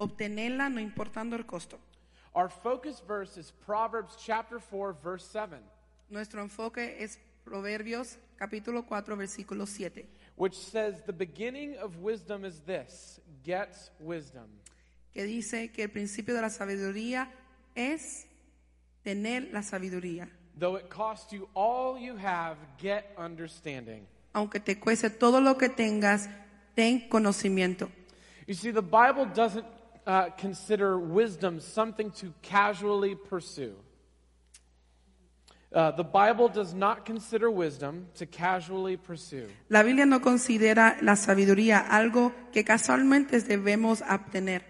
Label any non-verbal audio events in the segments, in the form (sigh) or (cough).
obtenerla no importando el costo. Our focus verse is Proverbs chapter 4 verse 7, Nuestro enfoque es Proverbios capítulo 4 versículo 7, which says the beginning of wisdom is this, get wisdom. que dice que el principio de la sabiduría es tener la sabiduría. Though it cost you all you have, get understanding. Aunque te cueste todo lo que tengas, ten conocimiento. You see, the Bible doesn't uh, consider wisdom something to casually pursue. Uh, the Bible does not consider wisdom to casually pursue. La Biblia no considera la sabiduría algo que casualmente debemos obtener.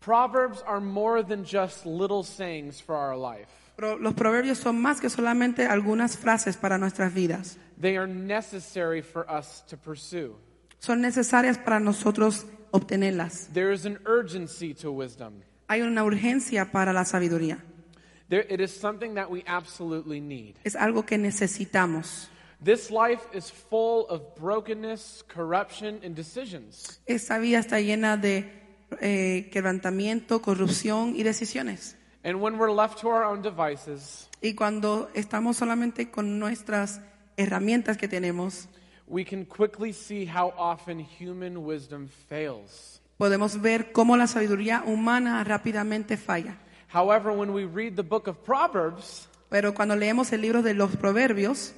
Proverbs are more than just little sayings for our life. Pero los proverbios son más que solamente algunas frases para nuestras vidas. They are necessary for us to pursue. Son necesarias para nosotros obtenerlas. There is an urgency to wisdom. Hay una urgencia para la sabiduría. There, it is something that we absolutely need. Es algo que necesitamos. This life is full of brokenness, corruption, and decisions. Esta vida está llena de eh, quebrantamiento, corrupción y decisiones. And when we're left to our own devices, Y cuando estamos solamente con nuestras herramientas que tenemos, we can quickly see how often human wisdom fails. podemos ver cómo la sabiduría humana rápidamente falla. However, when we read the book of Proverbs, Pero cuando leemos el libro de los proverbios,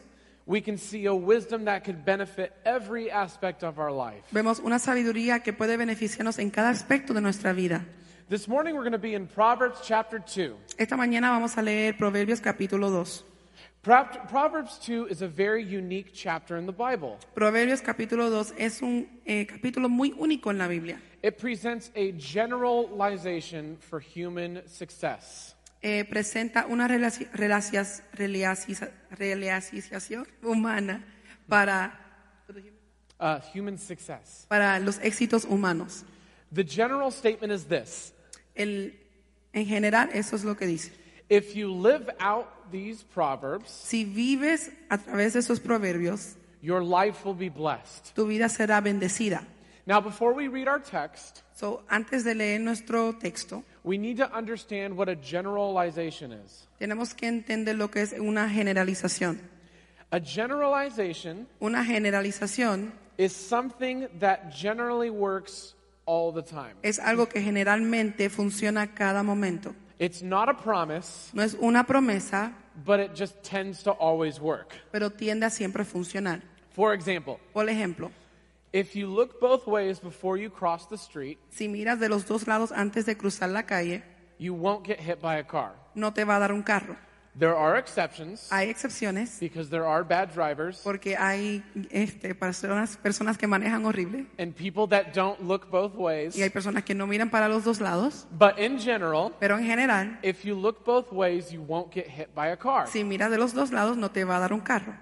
we can see a wisdom that could benefit every aspect of our life. vemos una sabiduría que puede beneficiarnos en cada aspecto de nuestra vida. This morning we're going to be in Proverbs chapter 2. Esta mañana vamos a leer Proverbios capítulo 2. Pro- Proverbs 2 is a very unique chapter in the Bible. Proverbios capítulo 2 es un eh, capítulo muy único en la Biblia. It presents a generalization for human success. Eh, presenta una relaciación humana para, Uh, human success. para los éxitos humanos. The general statement is this El, en general, eso es lo que dice. If you live out these Proverbs, Si vives a través de esos proverbios, your life will be blessed. tu vida será bendecida. Now, before we read our text, So, antes de leer nuestro texto, we need to understand what a generalization is. tenemos que entender lo que es una generalización. A generalization Una generalización is something that generally works all the time. es algo que generalmente funciona cada momento. It's not a promise, No es una promesa, but it just tends to always work. pero tiende a siempre funcionar. For example, Por ejemplo, if you look both ways before you cross the street, si miras de los dos lados antes de cruzar la calle, you won't get hit by a car. no te va a dar un carro. There are exceptions Hay excepciones because there are bad drivers porque hay este, personas, personas que manejan horrible and people that don't look both ways. y hay personas que no miran para los dos lados, But in general, pero en general, if you look both ways, you won't get hit by a car. si miras de los dos lados no te va a dar un carro.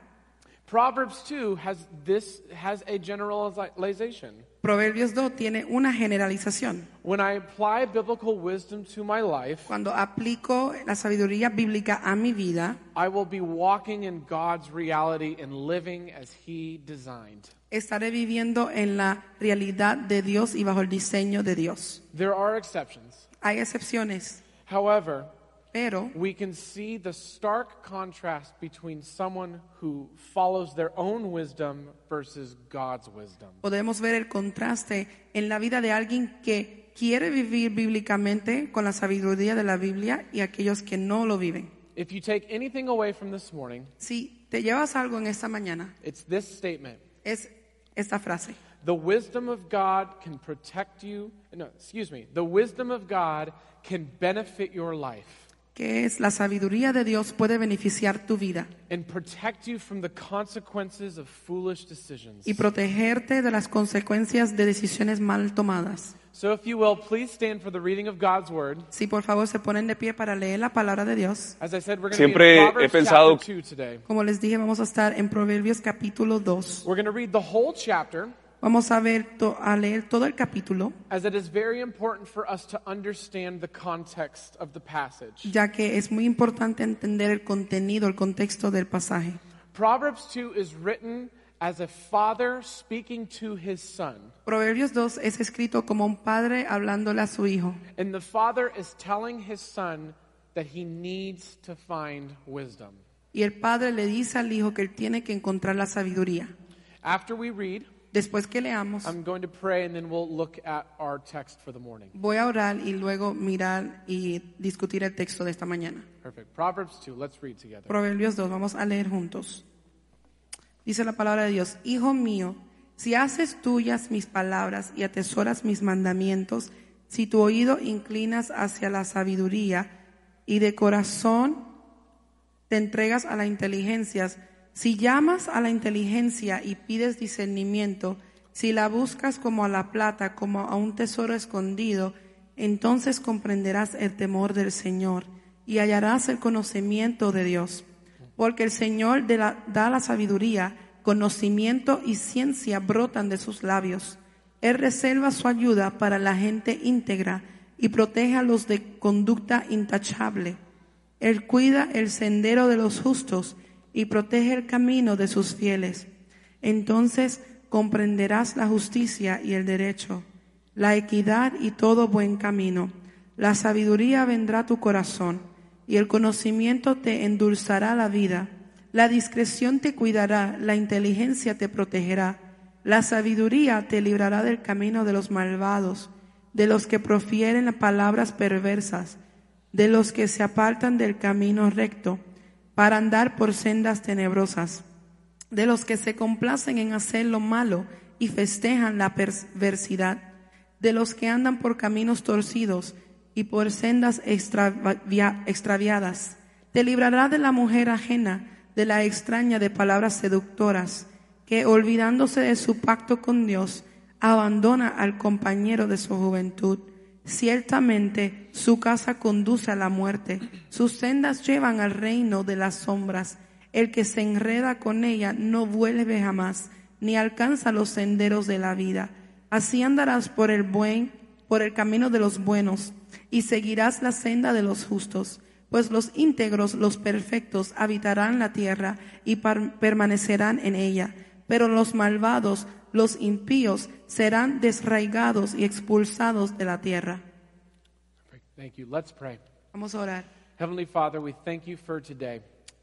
Proverbs 2 has this has a generalization. Proverbios 2 tiene una generalización. When I apply biblical wisdom to my life, Cuando aplico la sabiduría bíblica a mi vida, I will be walking in God's reality and living as he designed. estaré viviendo en la realidad de Dios y bajo el diseño de Dios. There are exceptions. Hay excepciones, However, pero we can see the stark contrast between someone who follows their own wisdom versus God's wisdom. podemos ver el contraste en la vida de alguien que quiere vivir bíblicamente con la sabiduría de la Biblia y aquellos que no lo viven. If you take anything away from this morning, Si te llevas algo en esta mañana, it's this statement. es esta frase. The wisdom of God can protect you. No, excuse me. The wisdom of God can benefit your life que es la sabiduría de Dios puede beneficiar tu vida and protect you from the consequences of foolish decisions. y protegerte de las consecuencias de decisiones mal tomadas. So, if you will, please stand for the reading of God's word. Si por favor se ponen de pie para leer la palabra de Dios. As I said, we're going to be Siempre in he Proverbs pensado- chapter 2 today. Como les dije, vamos a estar en Proverbios capítulo 2. We're going to read the whole chapter Vamos a ver to- a leer todo el capítulo, as it is very important for us to understand the context of the passage. ya que es muy importante entender el contenido, el contexto del pasaje. Proverbs 2 is written as a father speaking to his son. Proverbios 2 es escrito como un padre hablándole a su hijo. And the father is telling his son that he needs to find wisdom. Y el padre le dice al hijo que él tiene que encontrar la sabiduría. After we read, Después que leamos, I'm going to pray and then we'll look at our text for the morning. voy a orar y luego mirar y discutir el texto de esta mañana. Perfect. Proverbs 2, let's read together. Proverbios 2, vamos a leer juntos. Dice la palabra de Dios, Hijo mío, si haces tuyas mis palabras y atesoras mis mandamientos, si tu oído inclinas hacia la sabiduría y de corazón te entregas a la inteligencia, si llamas a la inteligencia y pides discernimiento, si la buscas como a la plata, como a un tesoro escondido, entonces comprenderás el temor del Señor y hallarás el conocimiento de Dios. Porque el Señor da la sabiduría, conocimiento y ciencia brotan de sus labios. Él reserva su ayuda para la gente íntegra y protege a los de conducta intachable. Él cuida el sendero de los justos y protege el camino de sus fieles. Entonces comprenderás la justicia y el derecho, la equidad y todo buen camino. La sabiduría vendrá a tu corazón y el conocimiento te endulzará la vida. La discreción te cuidará, la inteligencia te protegerá. La sabiduría te librará del camino de los malvados, de los que profieren palabras perversas, de los que se apartan del camino recto para andar por sendas tenebrosas, de los que se complacen en hacer lo malo y festejan la perversidad, de los que andan por caminos torcidos y por sendas extravia- extraviadas. Te librará de la mujer ajena, de la extraña de palabras seductoras, que olvidándose de su pacto con Dios, abandona al compañero de su juventud. Ciertamente su casa conduce a la muerte, sus sendas llevan al reino de las sombras. El que se enreda con ella no vuelve jamás, ni alcanza los senderos de la vida. Así andarás por el buen, por el camino de los buenos, y seguirás la senda de los justos. Pues los íntegros, los perfectos, habitarán la tierra y permanecerán en ella. Pero los malvados, los impíos, serán desraigados y expulsados de la tierra. Thank you. Let's pray. Vamos a orar. Heavenly Father, we thank you for today.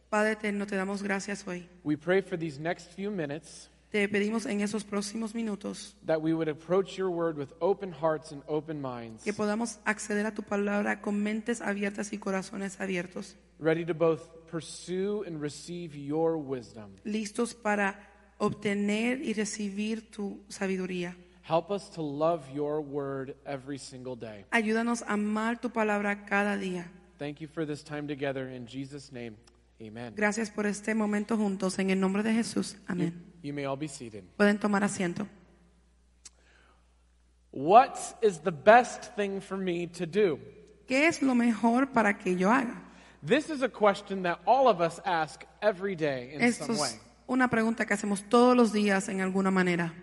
Padre eterno, te damos gracias hoy. We pray for these next few minutes Te pedimos en esos próximos minutos that we would approach your word with open hearts and open minds, que podamos acceder a tu palabra con mentes abiertas y corazones abiertos, ready to both pursue and receive your wisdom. listos para obtener y recibir tu sabiduría. Help us to love your word every single day. Ayúdanos a amar tu palabra cada día. Thank you for this time together. In Jesus' name, amen. Gracias por este momento juntos. En el nombre de Jesús. You, Amén. you may all be seated. Pueden tomar asiento. What is the best thing for me to do? ¿Qué es lo mejor para que yo haga? This is a question that all of us ask every day in some way. Una pregunta que hacemos todos los días en alguna manera.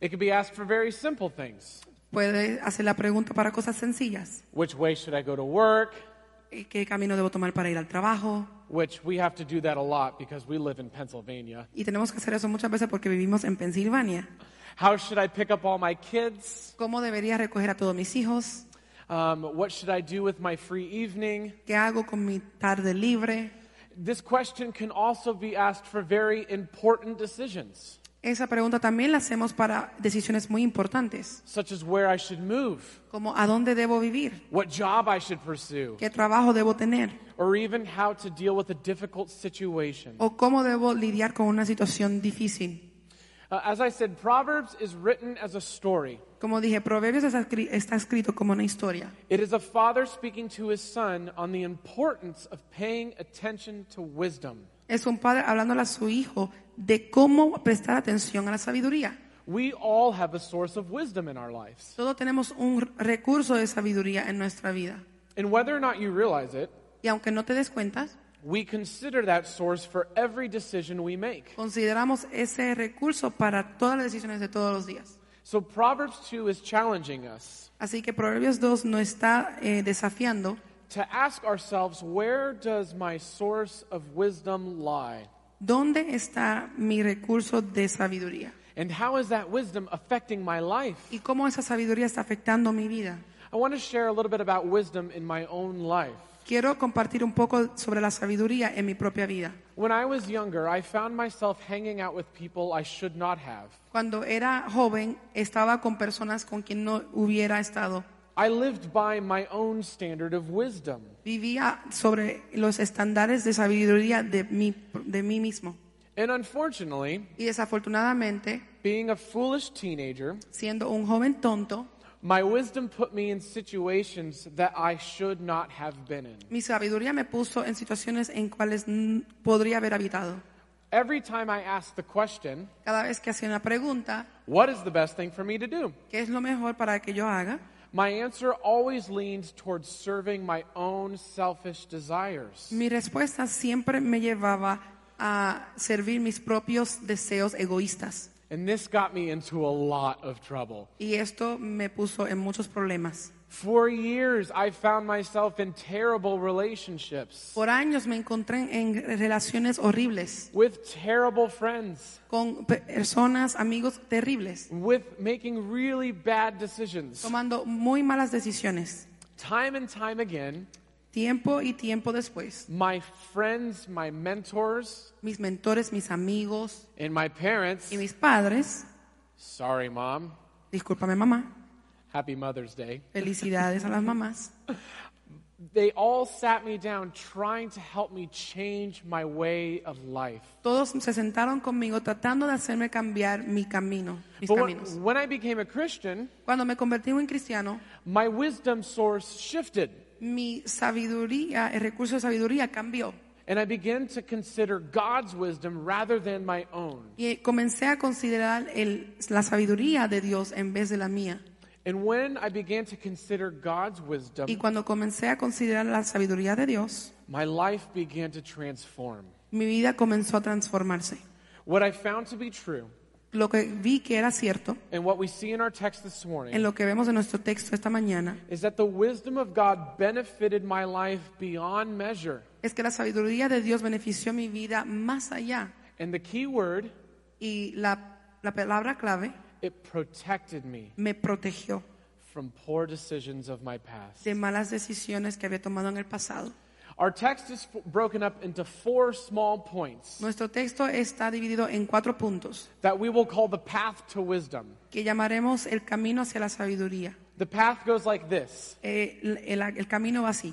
It could be asked for very simple things. Puede hacer la pregunta para cosas sencillas. Which way should I go to work? ¿Qué camino debo tomar para ir al trabajo? Which we have to do that a lot because we live in Pennsylvania. Y tenemos que hacer eso muchas veces porque vivimos en Pensilvania. How should I pick up all my kids? ¿Cómo debería recoger a todos mis hijos? Um, what should I do with my free evening? ¿Qué hago con mi tarde libre? This question can also be asked for very important decisions, Esa pregunta también la hacemos para decisiones muy importantes, such as where I should move, como a dónde debo vivir, what job I should pursue, qué trabajo debo tener or even how to deal with a difficult situation. o cómo debo lidiar con una situación difícil. Uh, as I said, Proverbs is written as a story. Como dije, Proverbios está escrito como una historia. It is a father speaking to his son on the importance of paying attention to wisdom. Es un padre hablándole a su hijo de cómo prestar atención a la sabiduría. We all have a source of wisdom in our lives. Todos tenemos un recurso de sabiduría en nuestra vida. And whether or not you realize it, Y aunque no te des cuenta, we consider that source for every decision we make. consideramos ese recurso para todas las decisiones de todos los días. So Proverbs 2 is challenging us Así que Proverbios 2 nos está eh, desafiando to ask ourselves where does my source of wisdom lie? ¿Dónde está mi recurso de sabiduría? And how is that wisdom affecting my life? ¿Y cómo esa sabiduría está afectando mi vida? I want to share a little bit about wisdom in my own life. Quiero compartir un poco sobre la sabiduría en mi propia vida. When I was younger, I found myself hanging out with people I should not have. Cuando era joven, estaba con personas con quien no hubiera estado. I lived by my own standard of wisdom. Vivía sobre los estándares de sabiduría de mí, de mí mismo. And unfortunately, Y desafortunadamente, being a foolish teenager, siendo un joven tonto, my wisdom put me in situations that I should not have been in. mi sabiduría me puso en situaciones en cuales podría haber habitado. Every time I ask the question, Cada vez que hacía una pregunta, what is the best thing for me to do? ¿qué es lo mejor para que yo haga? My answer always leans towards serving my own selfish desires. Mi respuesta siempre me llevaba a servir mis propios deseos egoístas. And this got me into a lot of trouble. Y esto me puso en muchos problemas. For years, I found myself in terrible relationships Por años me encontré en relaciones horribles with terrible friends, con personas, amigos terribles, with making really bad decisions. tomando muy malas decisiones. Time and time again, Tiempo y tiempo después, my friends, my mentors, mis mentores, mis amigos and my parents, y mis padres, sorry, mom, discúlpame mamá, happy Mother's Day, felicidades a las mamás, (laughs) they all sat me down trying to help me change my way of life. todos se sentaron conmigo tratando de hacerme cambiar mi camino, mis But caminos. when, when I became a Christian, Cuando me convertí en cristiano, my wisdom source shifted. Mi sabiduría, el recurso de sabiduría cambió. And I began to consider God's wisdom rather than my own. Y comencé a considerar el- la sabiduría de Dios en vez de la mía. And when I began to consider God's wisdom, Y cuando comencé a considerar la sabiduría de Dios, my life began to transform. mi vida comenzó a transformarse. What I found to be true, Lo que vi que era cierto, and what we see in our text this en morning, lo que vemos en nuestro texto esta mañana, is that the wisdom of God benefited my life beyond measure. es que la sabiduría de Dios benefició mi vida más allá. And the key word, Y la, la palabra clave, it protected me me protegió from poor decisions of my past. de malas decisiones que había tomado en el pasado. Our text is broken up into four small points Nuestro texto está dividido en cuatro puntos that we will call the path to wisdom. que llamaremos el camino hacia la sabiduría. The path goes like this Eh, el, el- el camino va así.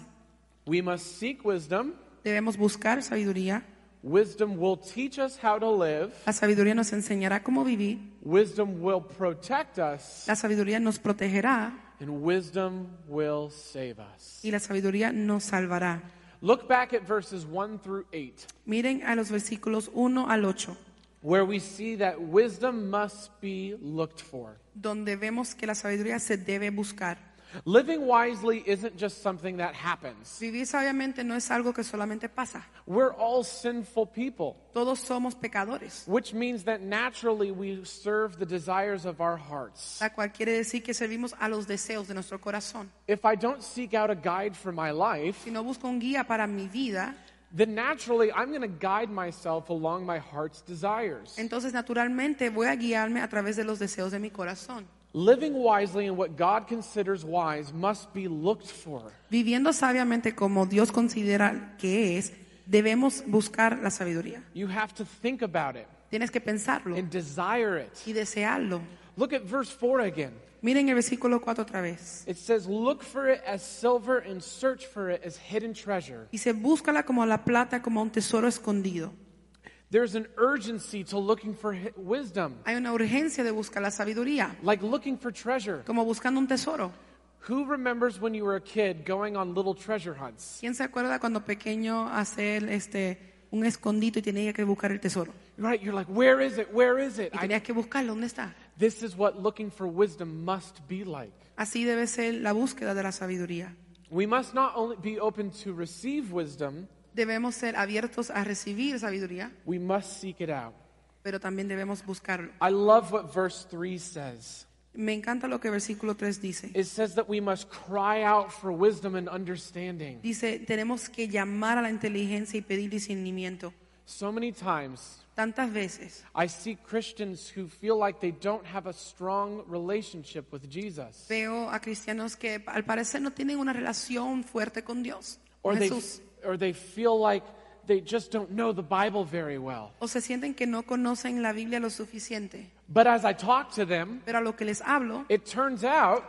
We must seek wisdom. Debemos buscar sabiduría. Wisdom will teach us how to live. La sabiduría nos enseñará cómo vivir. Wisdom will protect us. La sabiduría nos protegerá And wisdom will save us. y la sabiduría nos salvará. Look back at verses 1 through 8, Miren a los versículos 1 al 8, where we see that wisdom must be looked for. donde vemos que la sabiduría se debe buscar. Living wisely isn't just something that happens. Vivir sabiamente no es algo que solamente pasa. We're all sinful people, Todos somos pecadores, which means that naturally we serve the desires of our hearts. la cual quiere decir que servimos a los deseos de nuestro corazón. If I don't seek out a guide for my life, Si no busco un guía para mi vida, then naturally I'm going to guide myself along my heart's desires. entonces naturalmente voy a guiarme a través de los deseos de mi corazón. Living wisely in what God considers wise must be looked for. Viviendo sabiamente como Dios considera que es, debemos buscar la sabiduría. You have to think about it Tienes que pensarlo and desire it. y desearlo. Look at verse 4 again. Miren el versículo 4 otra vez. It says, Look for it as silver and search for it as hidden treasure. Dice, búscala como la plata, como un tesoro escondido. There's an urgency to looking for wisdom, Hay una urgencia de buscar la sabiduría, like looking for treasure. como buscando un tesoro. Who remembers when you were a kid going on little treasure hunts? ¿Quién se acuerda cuando pequeño hacer este un escondito y tenía que buscar el tesoro? Right? You're like, Where is it? Where is it? Y tenías que buscarlo, ¿dónde está? this is what looking for wisdom must be like. Así debe ser la búsqueda de la sabiduría. We must not only be open to receive wisdom, Debemos ser abiertos a recibir sabiduría, we must seek it out. pero también debemos buscarlo. I love what verse 3 says. Me encanta lo que versículo 3 dice. It says that we must cry out for wisdom and understanding. Dice, tenemos que llamar a la inteligencia y pedir discernimiento. So many times Tantas veces I see Christians who feel like they don't have a strong relationship with Jesus. veo a cristianos que al parecer no tienen una relación fuerte con Dios, Or con they, Jesús, or they feel like they just don't know the Bible very well. o se sienten que no conocen la Biblia lo suficiente. But as I talk to them, Pero a lo que les hablo, it turns out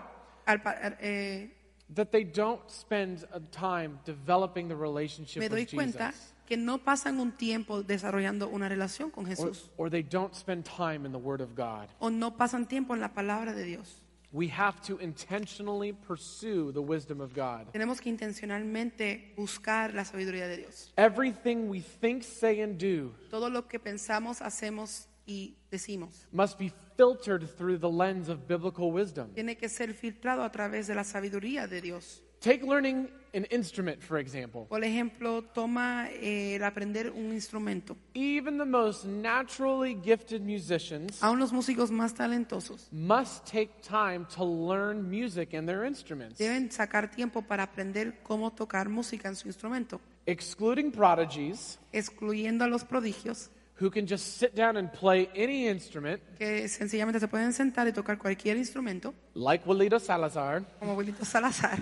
al pa- eh, that they don't spend a time developing the relationship me doy with cuenta Jesus. que no pasan un tiempo desarrollando una relación con Or, Jesús or they don't spend time in the Word of God. o no pasan tiempo en la palabra de Dios. We have to intentionally pursue the wisdom of God. Tenemos que intencionalmente buscar la sabiduría de Dios. Everything we think, say, and do Todo lo que pensamos, hacemos y decimos must be filtered through the lens of biblical wisdom. tiene que ser filtrado a través de la sabiduría de Dios. Take learning an instrument, for example. Por ejemplo, toma eh, el aprender un instrumento. Even the most naturally gifted musicians Aún los músicos más talentosos must take time to learn music and their instruments. deben sacar tiempo para aprender cómo tocar música en su instrumento, Excluding prodigies, excluyendo a los prodigios who can just sit down and play any instrument, que sencillamente se pueden sentar y tocar cualquier instrumento, like Walito Salazar, (laughs) como abuelito Salazar.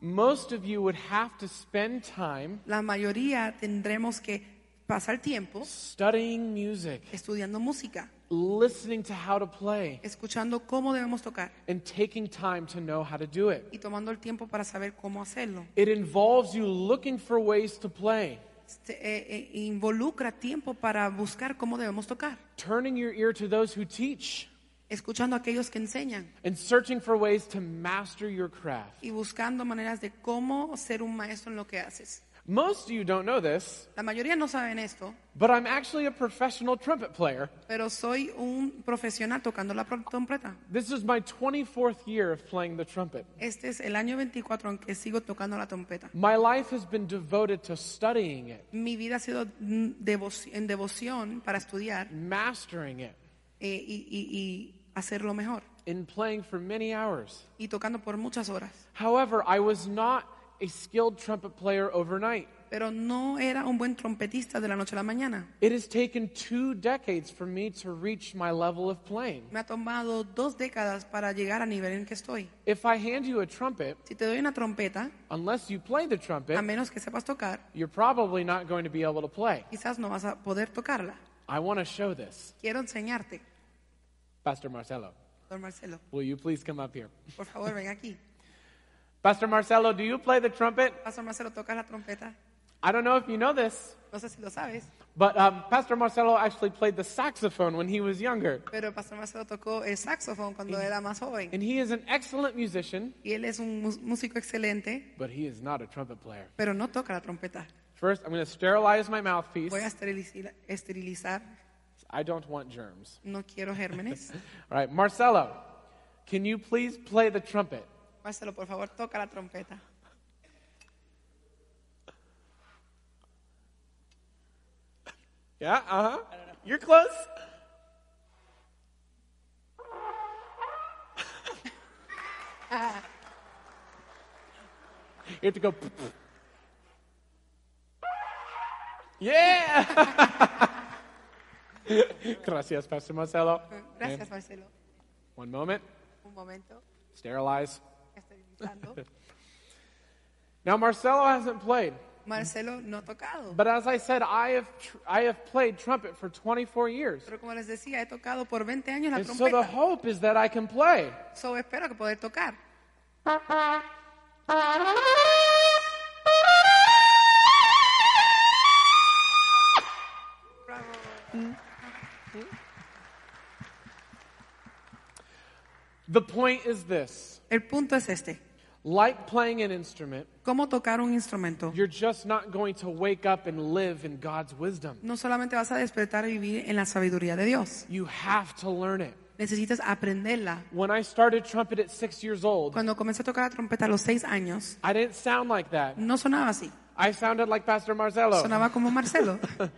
most of you would have to spend time La mayoría tendremos que pasar tiempo studying music, estudiando música, listening to how to play, escuchando cómo debemos tocar and taking time to know how to do it. y tomando el tiempo para saber cómo hacerlo. It involves you looking for ways to play, involucra tiempo para buscar cómo debemos tocar, turning your ear to those who teach, escuchando a aquellos que enseñan and searching for ways to master your craft. y buscando maneras de cómo ser un maestro en lo que haces. Most of you don't know this, La mayoría no saben esto, but I'm actually a professional trumpet player. pero soy un profesional tocando la trompeta. This is my 24th year of playing the trumpet. Este es el año 24 en que sigo tocando la trompeta. My life has been devoted to studying it, Mi vida ha sido devo- en devoción para estudiar mastering it, eh, y, y- y hacerlo mejor and playing for many hours. y tocando por muchas horas. However, I was not a skilled trumpet player overnight. Pero no era un buen trompetista de la noche a la mañana. It has taken two decades for me to reach my level of playing. Me ha tomado dos décadas para llegar al nivel en que estoy. If I hand you a trumpet, Si te doy una trompeta, unless you play the trumpet, a menos que sepas tocar, you're probably not going to be able to play. quizás no vas a poder tocarla. I want to show this. Quiero enseñarte, Pastor Marcelo, don Marcelo. will you please come up here? Por favor, ven aquí. (laughs) Pastor Marcelo, do you play the trumpet? Pastor Marcelo, ¿tocas la trompeta? I don't know if you know this, No sé si lo sabes, but um, Pastor Marcelo actually played the saxophone when he was younger. pero Pastor Marcelo tocó el saxofón cuando era más joven. And he is an excellent musician, Y él es un músico excelente, but he is not a trumpet player. pero no toca la trompeta. First, I'm going to sterilize my mouthpiece. Voy a esterilizar, esterilizar. I don't want germs. no quiero gérmenes. (laughs) All right, Marcelo, can you please play the trumpet? Marcelo, por favor, toca la trompeta. Yeah, uh huh. You're close. (laughs) you have to go. yeah! (laughs) Gracias, Pastor Marcelo. Gracias, Marcelo. One moment. Un momento. Sterilize. Esterilizando. (laughs) Now, Marcelo hasn't played. Marcelo no ha tocado. But as I said, I have, tr- I have played trumpet for 24 years. Pero como les decía, he tocado por 20 años la And so the hope is that I can play. So espero que poder tocar. The point is this El punto es este. Like playing an instrument, ¿Cómo tocar un instrumento? you're just not going to wake up and live in God's wisdom. No solamente vas a despertar y vivir en la sabiduría de Dios. You have to learn it. Necesitas aprenderla. When I started trumpet at six years old, Cuando comencé a tocar la trompeta a los seis años, I didn't sound like that. no sonaba así. I sounded like Pastor Marcelo. Sonaba como Marcelo. (laughs)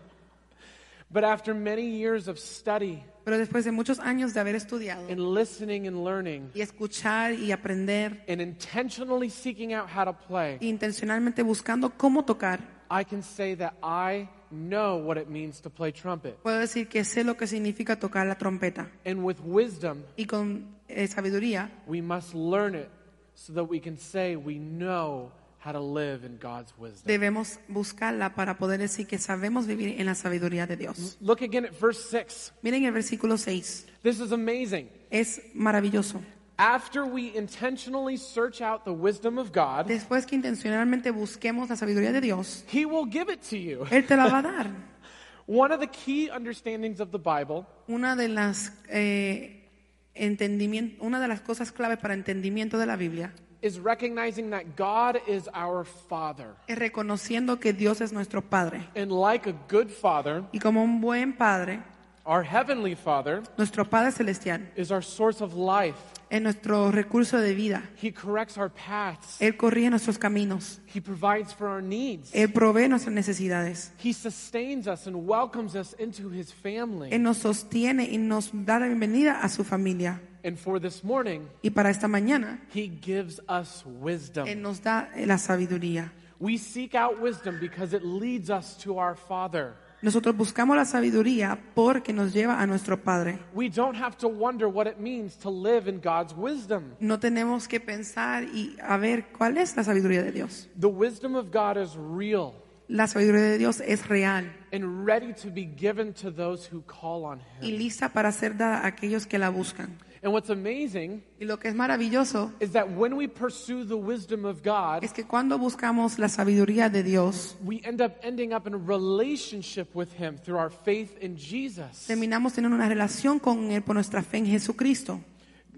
But after many years of study Pero después de muchos años de haber estudiado and listening and learning y escuchar y aprender, and intentionally seeking out how to play, intencionalmente buscando cómo tocar, I can say that I know what it means to play trumpet. puedo decir que sé lo que significa tocar la trompeta. And with wisdom, Y con eh, sabiduría we must learn it so that we can say we know how to live in God's wisdom. debemos buscarla para poder decir que sabemos vivir en la sabiduría de Dios. Look again at verse 6. Miren el versículo 6. This is amazing. Es maravilloso. After we intentionally search out the wisdom of God, Después que intencionalmente busquemos la sabiduría de Dios, He will give it to you. Él te la va a dar. (laughs) One of the key understandings of the Bible Una de las eh, entendimien- una de las cosas clave para entendimiento de la Biblia is recognizing that God is our Father. es reconociendo que Dios es nuestro Padre. And like a good Father, Y como un buen Padre, our Heavenly Father nuestro Padre Celestial is our source of life. es nuestro recurso de vida. He corrects our paths, Él corrige nuestros caminos. He provides for our needs, Él provee nuestras necesidades. He sustains us and welcomes us into His family. Él nos sostiene y nos da la bienvenida a su familia. And for this morning, Y para esta mañana, He gives us Él wisdom. nos da eh, la sabiduría. We seek out wisdom because it leads us to our Father. Nosotros buscamos la sabiduría porque nos lleva a nuestro Padre. We don't have to wonder what it means to live in God's wisdom. No tenemos que pensar y a ver cuál es la sabiduría de Dios. The wisdom of God is real La sabiduría de Dios es real and ready to be given to those who call on y Him. lista para ser dada a aquellos que la buscan. And what's amazing Y lo que es maravilloso is that when we pursue the wisdom of God, es que cuando buscamos la sabiduría de Dios, we end up ending up in a relationship with Him through our faith in Jesus. terminamos teniendo una relación con Él por nuestra fe en Jesucristo.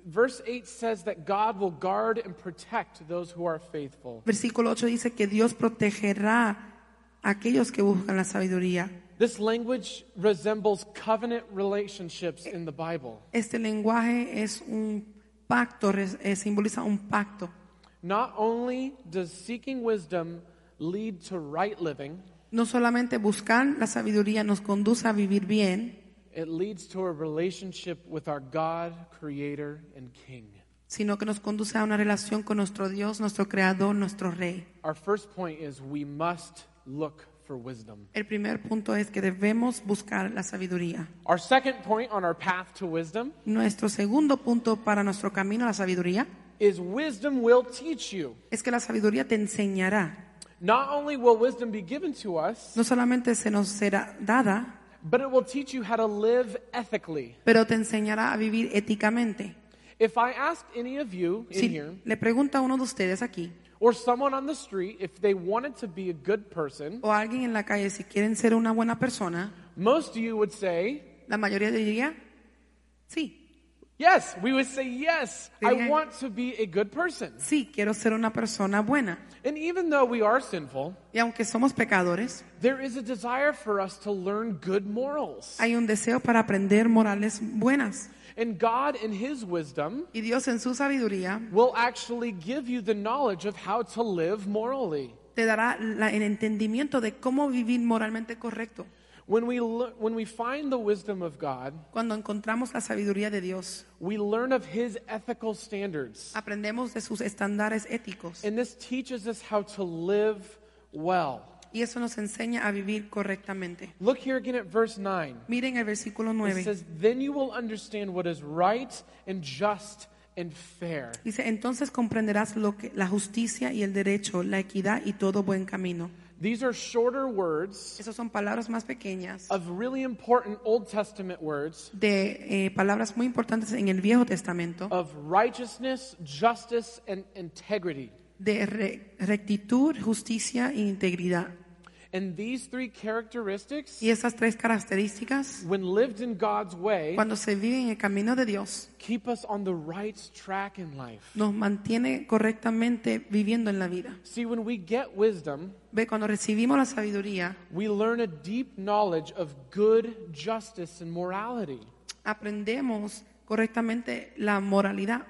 Verse 8 says that God will guard and protect those who are faithful. Versículo 8 dice que Dios protegerá a aquellos que buscan la sabiduría. This language resembles covenant relationships in the Bible. Este lenguaje es un pacto, eh, simboliza un pacto. Not only does seeking wisdom lead to right living, No solamente buscar la sabiduría nos conduce a vivir bien, it leads to a relationship with our God, Creator, and King. sino que nos conduce a una relación con nuestro Dios, nuestro Creador, nuestro Rey. Our first point is we must look for wisdom. El primer punto es que debemos buscar la sabiduría. Our second point on our path to wisdom Nuestro segundo punto para nuestro camino a la sabiduría is wisdom will teach you. es que la sabiduría te enseñará. Not only will wisdom be given to us, No solamente se nos será dada, but it will teach you how to live ethically. pero te enseñará a vivir éticamente. If I asked any of you in Si here, le pregunto a uno de ustedes aquí, or someone on the street, if they wanted to be a good person, o alguien en la calle, si quieren ser una buena persona, most of you would say, la mayoría diría, sí, Yes, we would say, Yes, I want to be a good person. sí, quiero ser una persona buena. And even though we are sinful, Y aunque somos pecadores, there is a desire for us to learn good morals. hay un deseo para aprender morales buenas. And God, in His wisdom, Y Dios en su sabiduría will actually give you the knowledge of how to live morally. te dará la- el entendimiento de cómo vivir moralmente correcto. When we, when we find the wisdom of God, Cuando encontramos la sabiduría de Dios, we learn of His ethical standards. aprendemos de sus estándares éticos. And this teaches us how to live well. Y eso nos enseña a vivir correctamente. Look here again at verse 9. Miren el versículo It 9. says, Then you will understand what is right and just and fair. Dice, entonces comprenderás lo que, la justicia y el derecho, la equidad y todo buen camino. These are shorter words Esas son palabras más pequeñas of really important Old Testament words de eh, palabras muy importantes en el Viejo Testamento of righteousness, justice, and integrity. De re- rectitud, justicia e integridad. And these three characteristics, Y esas tres características, when lived in God's way, cuando se vive en el camino de Dios, keep us on the right track in life. nos mantiene correctamente viviendo en la vida. See, when we get wisdom, Ve, cuando recibimos la sabiduría, we learn a deep knowledge of good, justice, and morality. aprendemos correctamente la moralidad.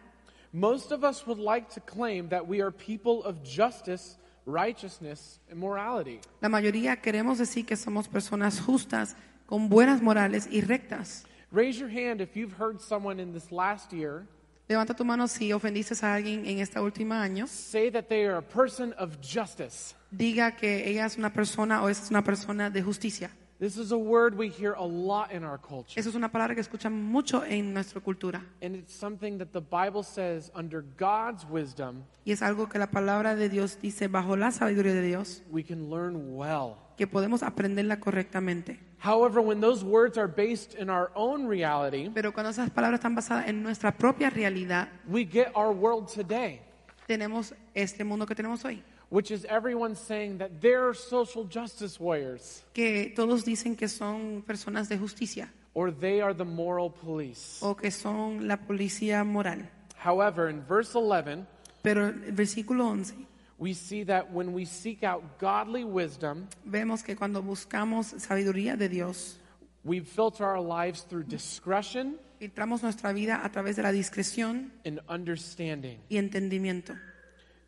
Most of us would like to claim that we are people of justice, righteousness, and morality. La mayoría queremos decir que somos personas justas, con buenas morales y rectas. Raise your hand if you've heard someone in this last year Levanta tu mano si ofendiste a alguien en este último año. say that they are a person of justice. Diga que ella es una persona o es una persona de justicia. This is a word we hear a lot in our culture. Eso es una palabra que escuchan mucho en nuestra cultura. And it's something that the Bible says under God's wisdom, Y es algo que la palabra de Dios dice bajo la sabiduría de Dios, we can learn well. que podemos aprenderla correctamente. However, when those words are based in our own reality, Pero cuando esas palabras están basadas en nuestra propia realidad, we get our world today, tenemos este mundo que tenemos hoy. Which is everyone saying that they're social justice warriors Que todos dicen que son personas de justicia or they are the moral police. o que son la policía moral. However, in verse 11, Pero el versículo 11 we see that when we seek out godly wisdom, vemos que cuando buscamos sabiduría de Dios, we filter our lives through discretion filtramos nuestra vida a través de la discreción and understanding. y entendimiento.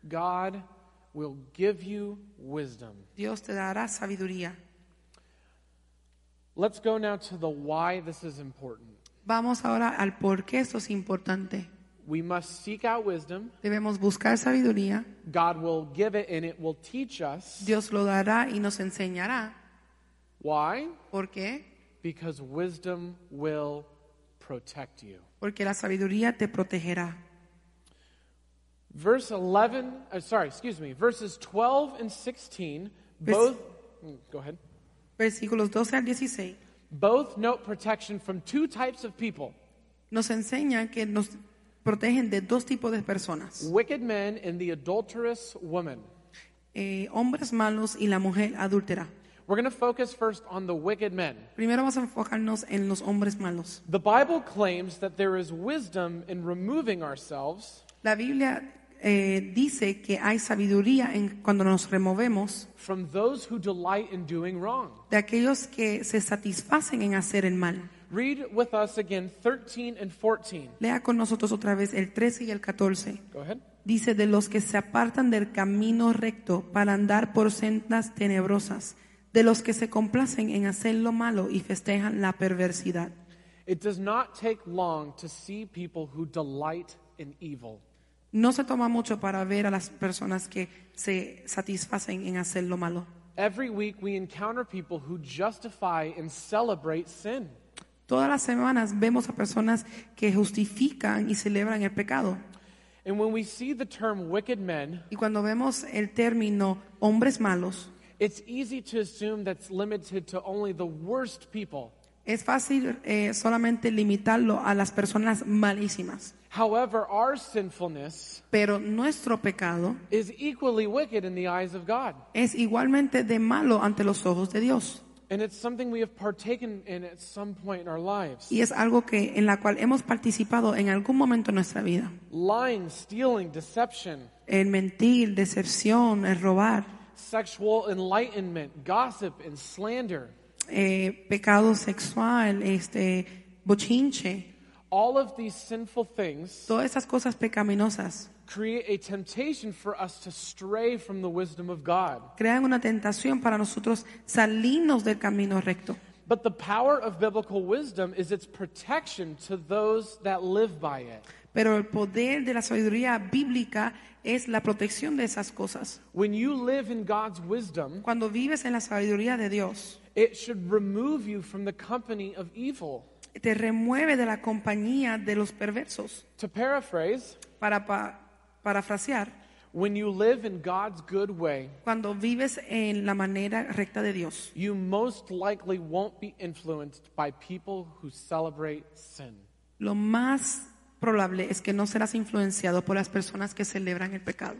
God will give you wisdom. Dios te dará sabiduría. Let's go now to the why this is important. Vamos ahora al por qué esto es importante. We must seek out wisdom. Debemos buscar sabiduría. God will give it and it will teach us. Dios lo dará y nos enseñará. Why? ¿Por qué? Because wisdom will protect you. Porque la sabiduría te protegerá. Verse 11, uh, sorry, excuse me, verses 12 and 16, both, mm, go ahead, Versículos 12 al 16 both note protection from two types of people nos enseñan que nos protegen de dos tipos de personas. wicked men and the adulterous woman. Eh, hombres malos y la mujer adúltera. We're going to focus first on the wicked men. Primero vamos a enfocarnos en los hombres malos. The Bible claims that there is wisdom in removing ourselves La Biblia eh, dice que hay sabiduría en cuando nos removemos from those who delight in doing wrong. de aquellos que se satisfacen en hacer el mal. Read with us again 13 and 14. Lea con nosotros otra vez el 13 y el 14. Go ahead. Dice, de los que se apartan del camino recto para andar por sendas tenebrosas, de los que se complacen en hacer lo malo y festejan la perversidad. It does not take long to see people who delight in evil. No se toma mucho para ver a las personas que se satisfacen en hacer lo malo. Every week we encounter people who justify and celebrate sin. Todas las semanas vemos a personas que justifican y celebran el pecado. And when we see the term wicked men, Y cuando vemos el término hombres malos, it's easy to assume that's limited to only the worst people. Es fácil eh, solamente limitarlo a las personas malísimas. However, our sinfulness Pero nuestro pecado is equally wicked in the eyes of God. es igualmente de malo ante los ojos de Dios. And it's something we have partaken in at some point in our lives. Y es algo que en la cual hemos participado en algún momento en nuestra vida. Lying, stealing, deception, El mentir, decepción, el robar, sexual enlightenment, gossip, and slander. Eh, pecado sexual, este bochinche, All of these sinful things todas esas cosas pecaminosas create a temptation for us to stray from the wisdom of God. crean una tentación para nosotros salirnos del camino recto. But the power of biblical wisdom is its protection to those that live by it. Pero el poder de la sabiduría bíblica es la protección de esas cosas. When you live in God's wisdom, Cuando vives en la sabiduría de Dios, it should remove you from the company of evil. te remueve de la compañía de los perversos. To paraphrase, Para pa- parafrasear, when you live in God's good way, cuando vives en la manera recta de Dios, you most likely won't be influenced by people who celebrate sin. lo más probable es que no serás influenciado por las personas que celebran el pecado.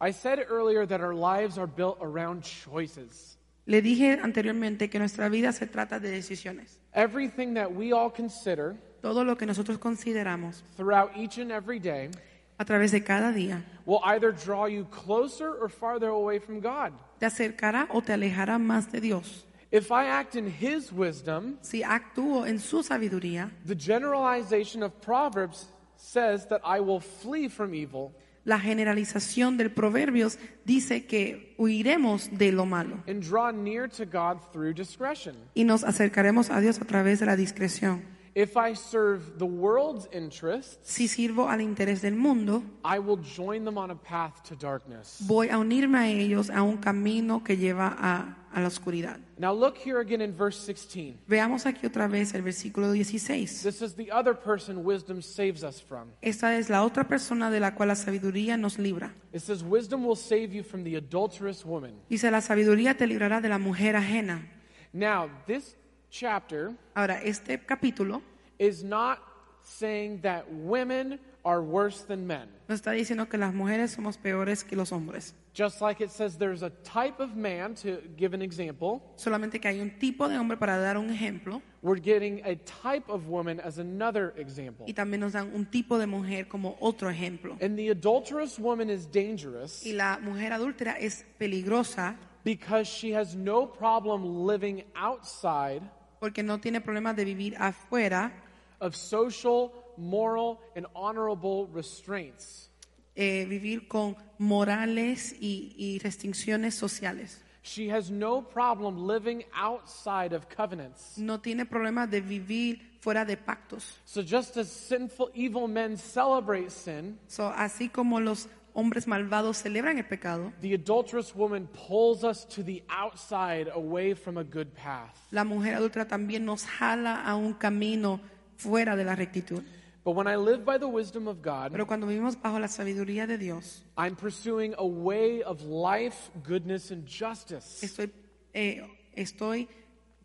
I said earlier that our lives are built around choices. Le dije anteriormente que nuestra vida se trata de decisiones. Everything that we all consider Todo lo que nosotros consideramos throughout each and every day a través de cada día will either draw you closer or farther away from God. te acercará o te alejará más de Dios. If I act in His wisdom, Si actúo en su sabiduría, the generalization of Proverbs says that I will flee from evil la generalización del Proverbios dice que huiremos de lo malo and draw near to God through discretion. y nos acercaremos a Dios a través de la discreción. If I serve the world's interests, Si sirvo al interés del mundo, I will join them on a path to darkness. voy a unirme a ellos a un camino que lleva a, a la oscuridad. Now look here again in verse 16. Veamos aquí otra vez el versículo 16. This is the other person wisdom saves us from. Esta es la otra persona de la cual la sabiduría nos libra. It says, Wisdom will save you from the adulterous woman. Dice, la sabiduría te librará de la mujer ajena. Now, this chapter Ahora, este capítulo is not saying that women are worse than men. nos está diciendo que las mujeres somos peores que los hombres. Just like it says there's a type of man, to give an example, Solamente que hay un tipo de hombre para dar un ejemplo we're getting a type of woman as another example. y también nos dan un tipo de mujer como otro ejemplo. And the adulterous woman is dangerous Y la mujer adúltera es peligrosa because she has no problem living outside porque no tiene problemas de vivir afuera, of social, moral, and honorable restraints. Eh, vivir con morales y, y restricciones sociales. She has no problem living outside of covenants. No tiene problemas de vivir fuera de pactos. So just as sinful, evil men celebrate sin, So, así como los hombres malvados celebran el pecado, the adulterous woman pulls us to the outside away from a good path. la mujer adulta también nos jala a un camino fuera de la rectitud. But when I live by the wisdom of God, Pero cuando vivimos bajo la sabiduría de Dios, I'm pursuing a way of life, goodness, and justice. estoy, eh, estoy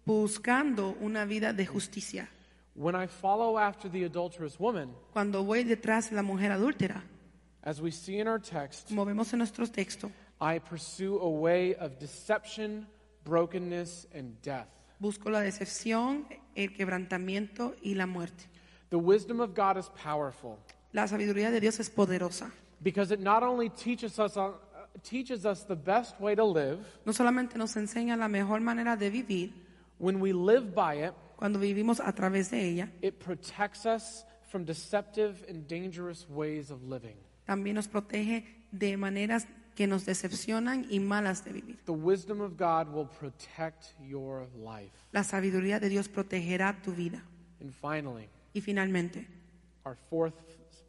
buscando una vida de justicia. When I follow after the adulterous woman, Cuando voy detrás de la mujer adúltera, as we see in our text, como vemos en nuestro texto, I pursue a way of deception, brokenness, and death. busco la decepción, el quebrantamiento y la muerte. The wisdom of God is powerful La sabiduría de Dios es poderosa. because it not only teaches us, on, uh, teaches us the best way to live, No solamente nos enseña la mejor manera de vivir, when we live by it, cuando vivimos a través de ella, it protects us from deceptive and dangerous ways of living. también nos protege de maneras que nos decepcionan y malas de vivir. The wisdom of God will protect your life. La sabiduría de Dios protegerá tu vida. And finally, Y finalmente, our fourth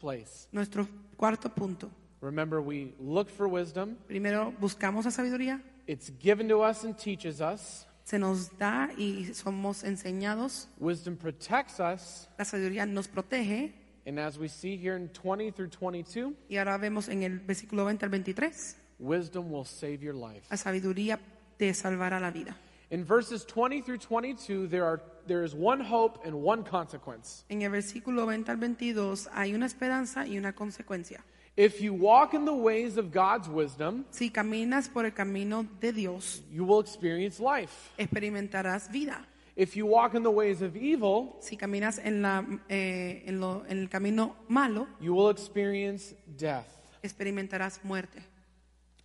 place. nuestro cuarto punto. Remember, we look for wisdom, Primero buscamos la sabiduría, it's given to us and teaches us. se nos da y somos enseñados. Wisdom protects us. La sabiduría nos protege. And as we see here in 20 through 22, Y ahora vemos en el versículo 20 al 23, wisdom will save your life. la sabiduría te salvará la vida. In verses 20 through 22, there, are, there is one hope and one consequence. En el versículo 20 al 22 hay una esperanza y una consecuencia. If you walk in the ways of God's wisdom, Si caminas por el camino de Dios, you will experience life. experimentarás vida. If you walk in the ways of evil, Si caminas en, la, eh, en, lo- en el camino malo, you will experience death. experimentarás muerte.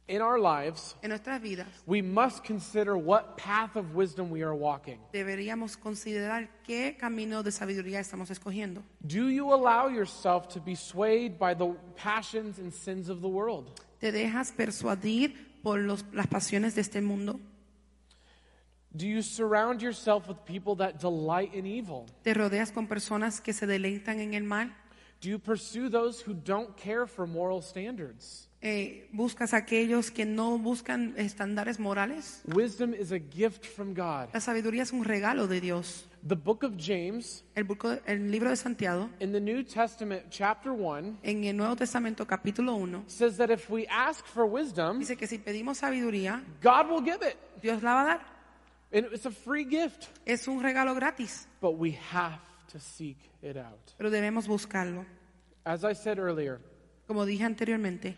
In our lives, En nuestras vidas we must consider what path of wisdom we are walking. deberíamos considerar qué camino de sabiduría estamos escogiendo. Do you allow yourself to be swayed by the passions and sins of the world? ¿Te dejas persuadir por los- las pasiones de este mundo? Do you surround yourself with people that delight in evil? ¿Te rodeas con personas que se deleitan en el mal? Do you pursue those who don't care for moral standards? Eh, ¿Buscas a aquellos que no buscan estándares morales? Wisdom is a gift from God. La sabiduría es un regalo de Dios. The book of James El, buco- el libro de Santiago, in the New Testament, chapter 1, en el Nuevo Testamento capítulo 1, says that if we ask for wisdom, dice que si pedimos sabiduría, God will give it. Dios la va a dar. And it's a free gift. Es un regalo gratis, But we have to seek it out. pero debemos buscarlo. As I said earlier, Como dije anteriormente,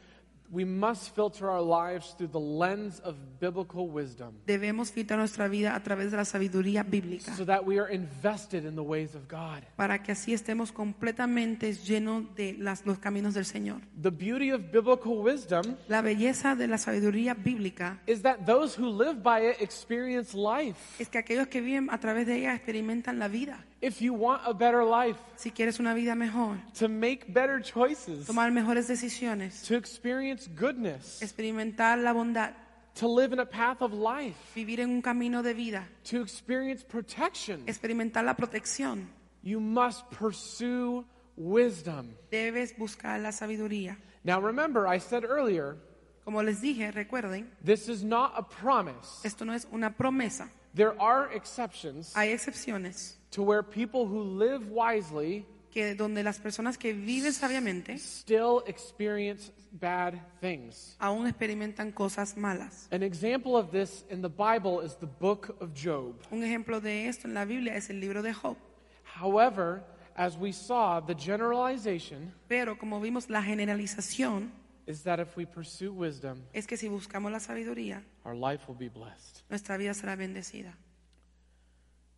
we must filter our lives through the lens of biblical wisdom debemos filtrar nuestra vida a través de la sabiduría bíblica so that we are invested in the ways of God. para que así estemos completamente llenos de las- los caminos del Señor. The beauty of biblical wisdom La belleza de la sabiduría bíblica is that those who live by it experience life. es que aquellos que viven a través de ella experimentan la vida. If you want a better life, Si quieres una vida mejor, to make better choices, tomar mejores decisiones, to experience goodness, experimentar la bondad, to live in a path of life, vivir en un camino de vida, to experience protection, experimentar la protección, You must pursue wisdom. Debes buscar la sabiduría. Now remember, I said earlier, Como les dije, recuerden, this is not a promise. esto no es una promesa. There are exceptions Hay excepciones to where people who live wisely que donde las personas que viven sabiamente still experience bad things. aún experimentan cosas malas. An example of this in the Bible is the book of Job. Un ejemplo de esto en la Biblia es el libro de Job. However, as we saw, the generalization Pero como vimos, la generalización is that if we pursue wisdom, es que si buscamos la sabiduría, our life will be blessed. nuestra vida será bendecida.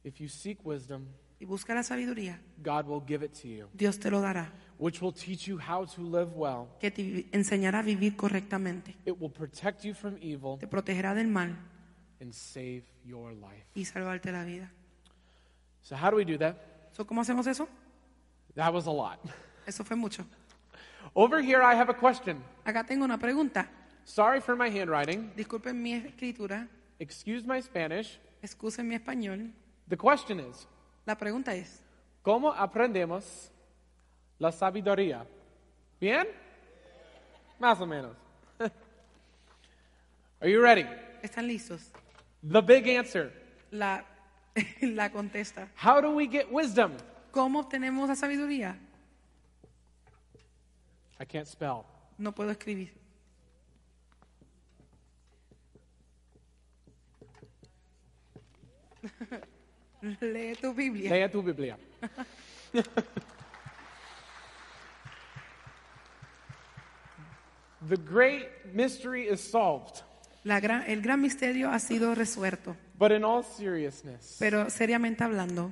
If you seek wisdom, Y busca la sabiduría, God will give it to you, Dios te lo dará, which will teach you how to live well. que te enseñará a vivir correctamente, It will protect you from evil te protegerá del mal and save your life. y salvarte la vida. So, how do we do that? So, ¿Cómo hacemos eso? That was a lot. Eso fue mucho. Over here, I have a question. Acá tengo una pregunta. Sorry for my handwriting. Disculpen mi escritura, Excuse my Spanish. excusen mi español. The question is La pregunta es, ¿Cómo aprendemos la sabiduría? ¿Bien? Más o menos. (laughs) Are you ready? ¿están listos? The big answer. La, (laughs) la contesta. How do we get wisdom? ¿Cómo obtenemos la sabiduría? I can't spell. No puedo escribir. (laughs) Lee tu Biblia. Lea tu Biblia. (laughs) the great mystery is solved. La gran- el gran misterio ha sido resuelto. But in all seriousness, Pero seriamente hablando,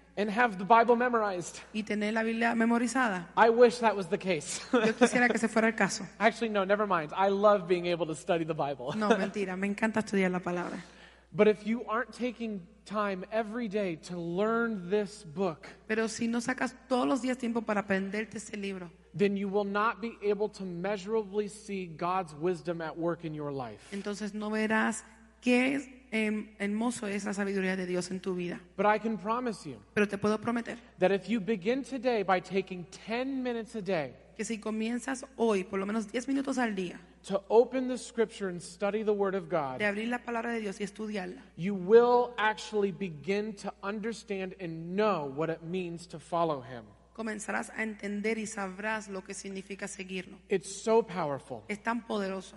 and have the Bible memorized. y tener la Biblia memorizada. I wish that was the case. Yo (laughs) quisiera que se fuera el caso. Actually, no, never mind. I love being able to study the Bible. No, (laughs) mentira, me encanta estudiar la palabra. But if you aren't taking time every day to learn this book, Pero si no sacas todos los días tiempo para aprenderte ese libro, then you will not be able to measurably see God's wisdom at work in your life. entonces no verás qué em, hermoso es la sabiduría de Dios en tu vida. But I can promise you Pero te puedo prometer that if you begin today by taking 10 minutes a day que si comienzas hoy, por lo menos 10 minutos al día, to open the scripture and study the Word of de God, abrir la palabra de Dios y estudiarla, you will actually begin to understand and know what it means to follow Him. comenzarás a entender y sabrás lo que significa seguirlo. It's so powerful, Es tan poderoso,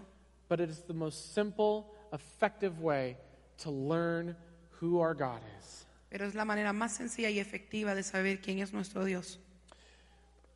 but it is the most simple, effective way to learn who our God is. pero es la manera más sencilla y efectiva de saber quién es nuestro Dios.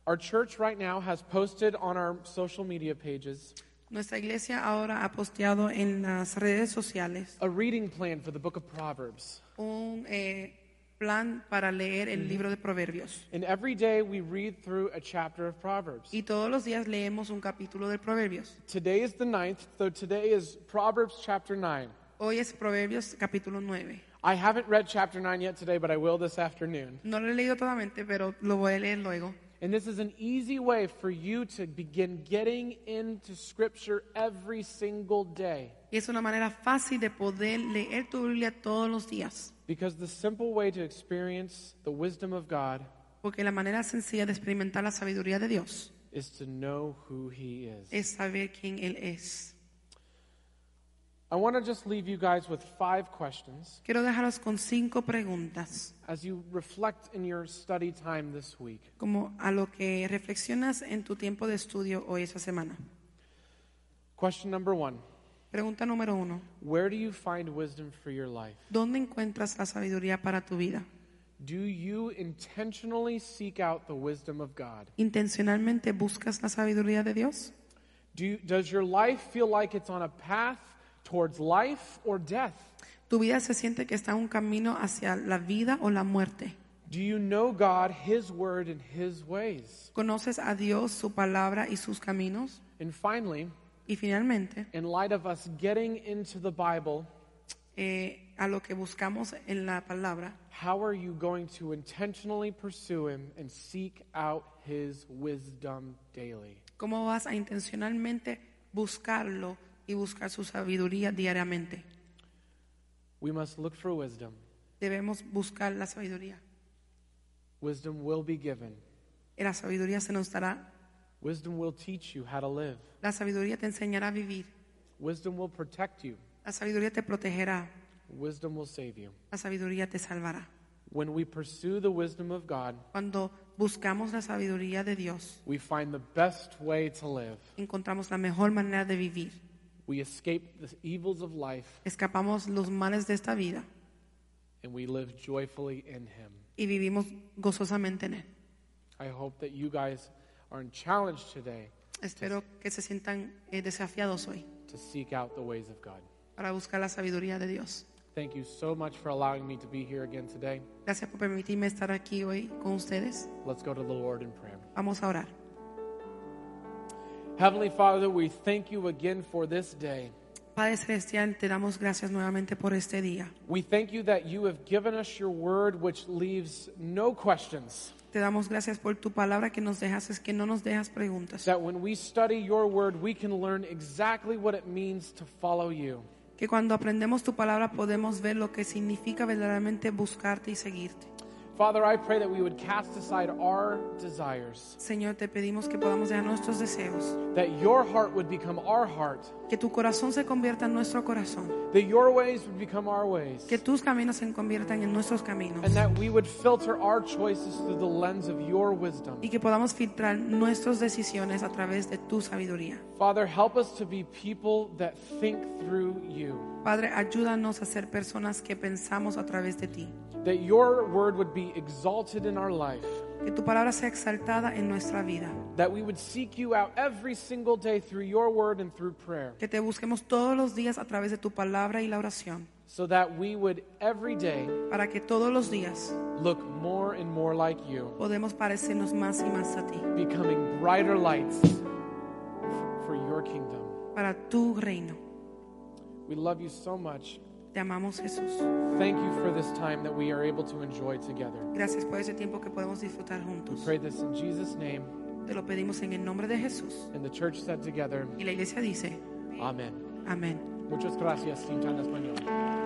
Our church right now has posted on our social media pages Nuestra iglesia ahora ha posteado en las redes sociales a reading plan for the book of Proverbs. un eh, plan para leer el libro de Proverbios. And every day we read through a chapter of Proverbs. Y todos los días leemos un capítulo de Proverbios. Today is the ninth, so today is Proverbs chapter 9. Hoy es Proverbios capítulo 9. I haven't read chapter 9 yet today, but I will this afternoon. No lo he leído totalmente, pero lo voy a leer luego. And this is an easy way for you to begin getting into Scripture every single day. Y es una manera fácil de poder leer tu Biblia todos los días. Because the simple way to experience the wisdom of God Porque la manera sencilla de experimentar la sabiduría de Dios is to know who He is. es saber quién Él es. I want to just leave you guys with five questions Quiero dejaros con cinco preguntas, as you reflect in your study time this week. como a lo que reflexionas en tu tiempo de estudio hoy esa semana. Question number one Pregunta número uno. Where do you find wisdom for your life? ¿Dónde encuentras la sabiduría para tu vida? Do you intentionally seek out the wisdom of God? ¿Intencionalmente buscas la sabiduría de Dios? Do you, does your life feel like it's on a path towards life or death? ¿Tu vida se siente que está en un camino hacia la vida o la muerte? Do you know God, His word, and His ways? ¿Conoces a Dios, su palabra y sus caminos? And finally, Y finalmente, in light of us getting into the Bible, eh, a lo que buscamos en la palabra, how are you going to intentionally pursue Him and seek out His wisdom daily? ¿cómo vas a intencionalmente buscarlo y buscar su sabiduría diariamente? We must look for wisdom. Debemos buscar la sabiduría. Wisdom will be given. La sabiduría se nos dará. Wisdom will teach you how to live. La sabiduría te enseñará a vivir. Wisdom will protect you. La sabiduría te protegerá. Wisdom will save you. La sabiduría te salvará. When we pursue the wisdom of God, Cuando buscamos la sabiduría de Dios, we find the best way to live. encontramos la mejor manera de vivir. We escape the evils of life Escapamos los males de esta vida and we live joyfully in Him. y vivimos gozosamente en Él. I hope that you guys are challenged today Espero que se sientan eh, desafiados hoy to seek out the ways of God. para buscar la sabiduría de Dios. Thank you so much for allowing me to be here again today. Gracias por permitirme estar aquí hoy con ustedes. Let's go to the Lord in prayer. Vamos a orar. Heavenly Father, we thank you again for this day. Padre Celestial, te damos gracias nuevamente por este día. We thank you that you have given us your word, which leaves no questions. Te damos gracias por tu palabra que nos dejas, es que no nos dejas preguntas. That when we study your word, we can learn exactly what it means to follow you. Que cuando aprendemos tu palabra podemos ver lo que significa verdaderamente buscarte y seguirte. Father, I pray that we would cast aside our desires, Señor, te pedimos que podamos dejar nuestros deseos, that your heart would become our heart, que tu corazón se convierta en nuestro corazón, that your ways would become our ways, que tus caminos se conviertan en nuestros caminos. And that we would filter our choices through the lens of your wisdom. y que podamos filtrar nuestras decisiones a través de tu sabiduría. Father, help us to be people that think through you, Padre, ayúdanos a ser personas que pensamos a través de ti, that your word would be exalted in our life, que tu palabra sea exaltada en nuestra vida, that we would seek you out every single day through your word and through prayer, que te busquemos todos los días a través de tu palabra y la oración, so that we would every day para que todos los días look more and more like you, podemos parecernos más y más a ti, becoming brighter lights for your kingdom. para tu reino. We love you so much. Te amamos Jesús. Thank you for this time that we are able to enjoy together. Gracias por ese tiempo que podemos disfrutar juntos. We pray this in Jesus' name, Te lo pedimos en el nombre de Jesús. and the church said together, Y la iglesia dice, Amen. amén. Muchas gracias, Cinta en Español.